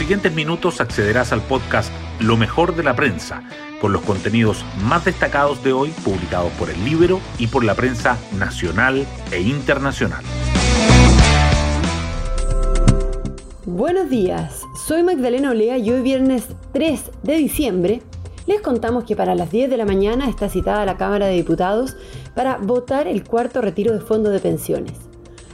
siguientes minutos accederás al podcast Lo mejor de la prensa, con los contenidos más destacados de hoy publicados por el Libro y por la prensa nacional e internacional. Buenos días, soy Magdalena Olea y hoy viernes 3 de diciembre les contamos que para las 10 de la mañana está citada la Cámara de Diputados para votar el cuarto retiro de fondos de pensiones.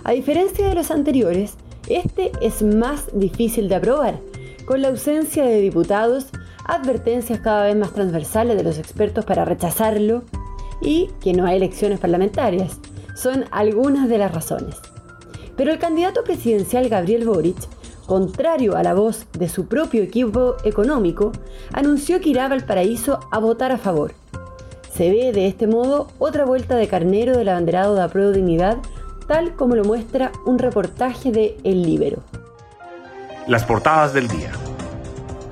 A diferencia de los anteriores, este es más difícil de aprobar, con la ausencia de diputados, advertencias cada vez más transversales de los expertos para rechazarlo y que no hay elecciones parlamentarias. Son algunas de las razones. Pero el candidato presidencial Gabriel Boric contrario a la voz de su propio equipo económico, anunció que irá al paraíso a votar a favor. Se ve de este modo otra vuelta de carnero del abanderado de Apruebo Dignidad, tal como lo muestra un reportaje de El Libero. Las portadas del día.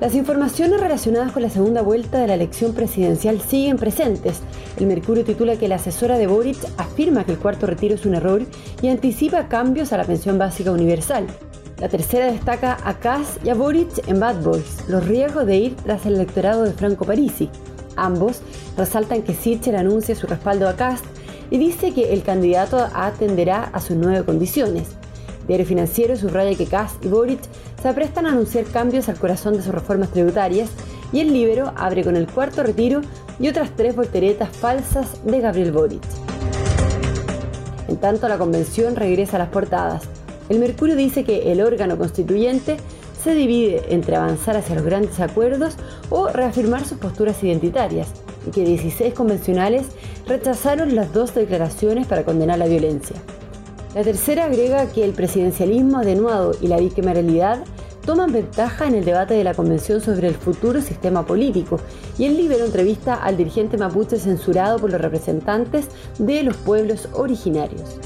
Las informaciones relacionadas con la segunda vuelta de la elección presidencial siguen presentes. El Mercurio titula que la asesora de Boric afirma que el cuarto retiro es un error y anticipa cambios a la pensión básica universal. La tercera destaca a Kass y a Boric en Bad Boys, los riesgos de ir tras el electorado de Franco Parisi. Ambos resaltan que Sitcher anuncia su respaldo a Kass y dice que el candidato atenderá a sus nueve condiciones. Diario Financiero subraya que Kass y Boric se aprestan a anunciar cambios al corazón de sus reformas tributarias y el Libero abre con el cuarto retiro y otras tres volteretas falsas de Gabriel Boric. En tanto, la convención regresa a las portadas. El Mercurio dice que el órgano constituyente se divide entre avanzar hacia los grandes acuerdos o reafirmar sus posturas identitarias, y que 16 convencionales rechazaron las dos declaraciones para condenar la violencia. La tercera agrega que el presidencialismo atenuado y la bicameralidad toman ventaja en el debate de la Convención sobre el futuro sistema político y el libro entrevista al dirigente mapuche censurado por los representantes de los pueblos originarios.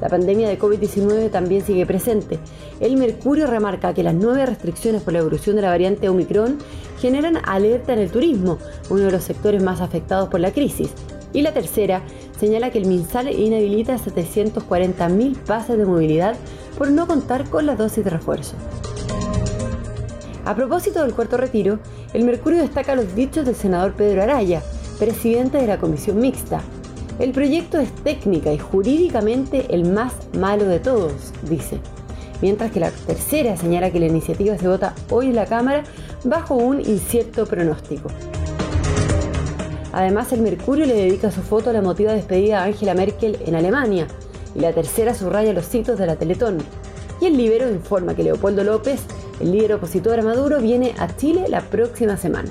La pandemia de COVID-19 también sigue presente. El Mercurio remarca que las nuevas restricciones por la evolución de la variante Omicron generan alerta en el turismo, uno de los sectores más afectados por la crisis. Y la tercera señala que el MinSal inhabilita 740.000 pases de movilidad por no contar con la dosis de refuerzo. A propósito del cuarto retiro, el Mercurio destaca los dichos del senador Pedro Araya, presidente de la comisión mixta, el proyecto es técnica y jurídicamente el más malo de todos, dice. Mientras que la tercera señala que la iniciativa se vota hoy en la Cámara bajo un incierto pronóstico. Además, el Mercurio le dedica su foto a la emotiva despedida a Angela Merkel en Alemania, y la tercera subraya los hitos de la Teletón. Y el Libero informa que Leopoldo López, el líder opositor a Maduro, viene a Chile la próxima semana.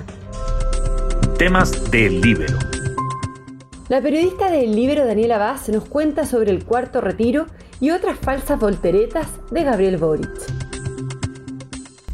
Temas del Libero. La periodista del libro Daniela Vaz nos cuenta sobre el cuarto retiro y otras falsas volteretas de Gabriel Boric.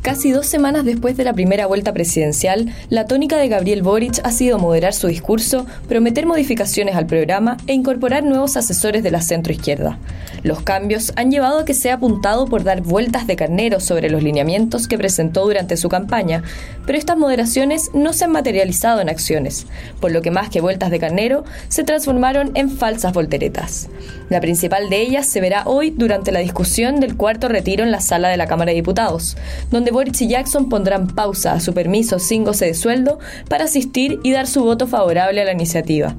Casi dos semanas después de la primera vuelta presidencial, la tónica de Gabriel Boric ha sido moderar su discurso, prometer modificaciones al programa e incorporar nuevos asesores de la centroizquierda. Los cambios han llevado a que sea apuntado por dar vueltas de carnero sobre los lineamientos que presentó durante su campaña, pero estas moderaciones no se han materializado en acciones, por lo que más que vueltas de carnero, se transformaron en falsas volteretas. La principal de ellas se verá hoy durante la discusión del cuarto retiro en la sala de la Cámara de Diputados, donde Boric y Jackson pondrán pausa a su permiso sin goce de sueldo para asistir y dar su voto favorable a la iniciativa.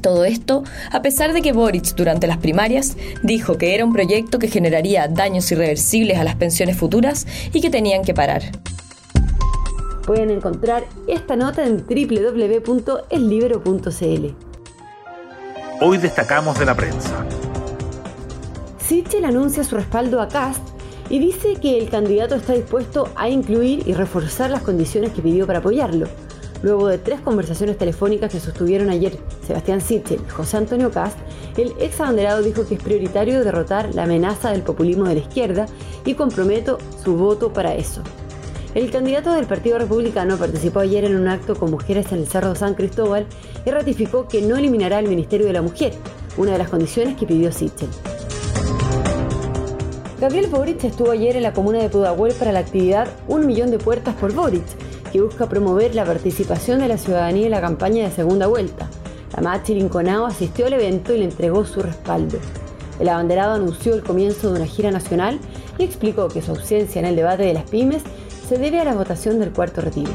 Todo esto a pesar de que Boric durante las primarias dijo que era un proyecto que generaría daños irreversibles a las pensiones futuras y que tenían que parar. Pueden encontrar esta nota en www.ellibero.cl. Hoy destacamos de la prensa. Sichel anuncia su respaldo a Cast y dice que el candidato está dispuesto a incluir y reforzar las condiciones que pidió para apoyarlo. Luego de tres conversaciones telefónicas que sostuvieron ayer Sebastián Sichel y José Antonio Cast, el ex abanderado dijo que es prioritario derrotar la amenaza del populismo de la izquierda y comprometo su voto para eso. El candidato del Partido Republicano participó ayer en un acto con mujeres en el Cerro San Cristóbal y ratificó que no eliminará el Ministerio de la Mujer, una de las condiciones que pidió Sichel. Gabriel Boric estuvo ayer en la comuna de Pudahuel para la actividad Un Millón de Puertas por Boric, que busca promover la participación de la ciudadanía en la campaña de segunda vuelta. La Machi Linconao asistió al evento y le entregó su respaldo. El abanderado anunció el comienzo de una gira nacional y explicó que su ausencia en el debate de las pymes se debe a la votación del cuarto retiro.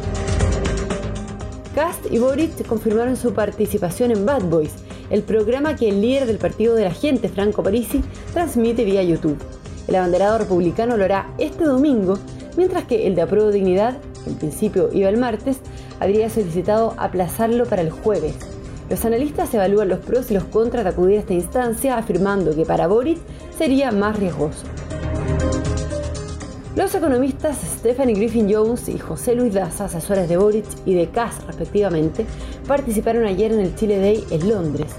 Cast y Boric confirmaron su participación en Bad Boys, el programa que el líder del partido de la gente, Franco Parisi, transmite vía YouTube. El abanderado republicano lo hará este domingo, mientras que el de Apruebo Dignidad, que en principio iba el martes, habría solicitado aplazarlo para el jueves. Los analistas evalúan los pros y los contras de acudir a esta instancia, afirmando que para Boric sería más riesgoso. Los economistas Stephanie Griffin Jones y José Luis Daza, asesores de Boric y de Kass respectivamente, participaron ayer en el Chile Day en Londres.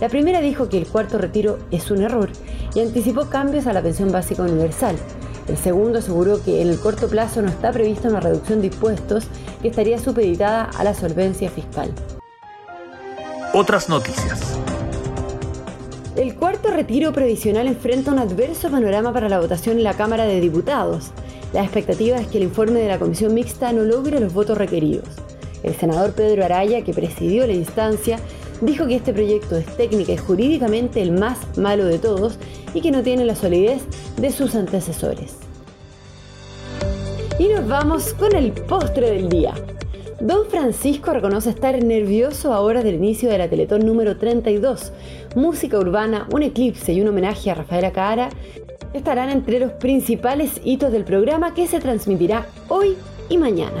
La primera dijo que el cuarto retiro es un error y anticipó cambios a la pensión básica universal. El segundo aseguró que en el corto plazo no está prevista una reducción de impuestos que estaría supeditada a la solvencia fiscal. Otras noticias. El cuarto retiro previsional enfrenta un adverso panorama para la votación en la Cámara de Diputados. La expectativa es que el informe de la comisión mixta no logre los votos requeridos. El senador Pedro Araya, que presidió la instancia, dijo que este proyecto es técnica y jurídicamente el más malo de todos y que no tiene la solidez de sus antecesores. Y nos vamos con el postre del día. Don Francisco reconoce estar nervioso ahora del inicio de la Teletón número 32. Música urbana, un eclipse y un homenaje a Rafaela Cara estarán entre los principales hitos del programa que se transmitirá hoy y mañana.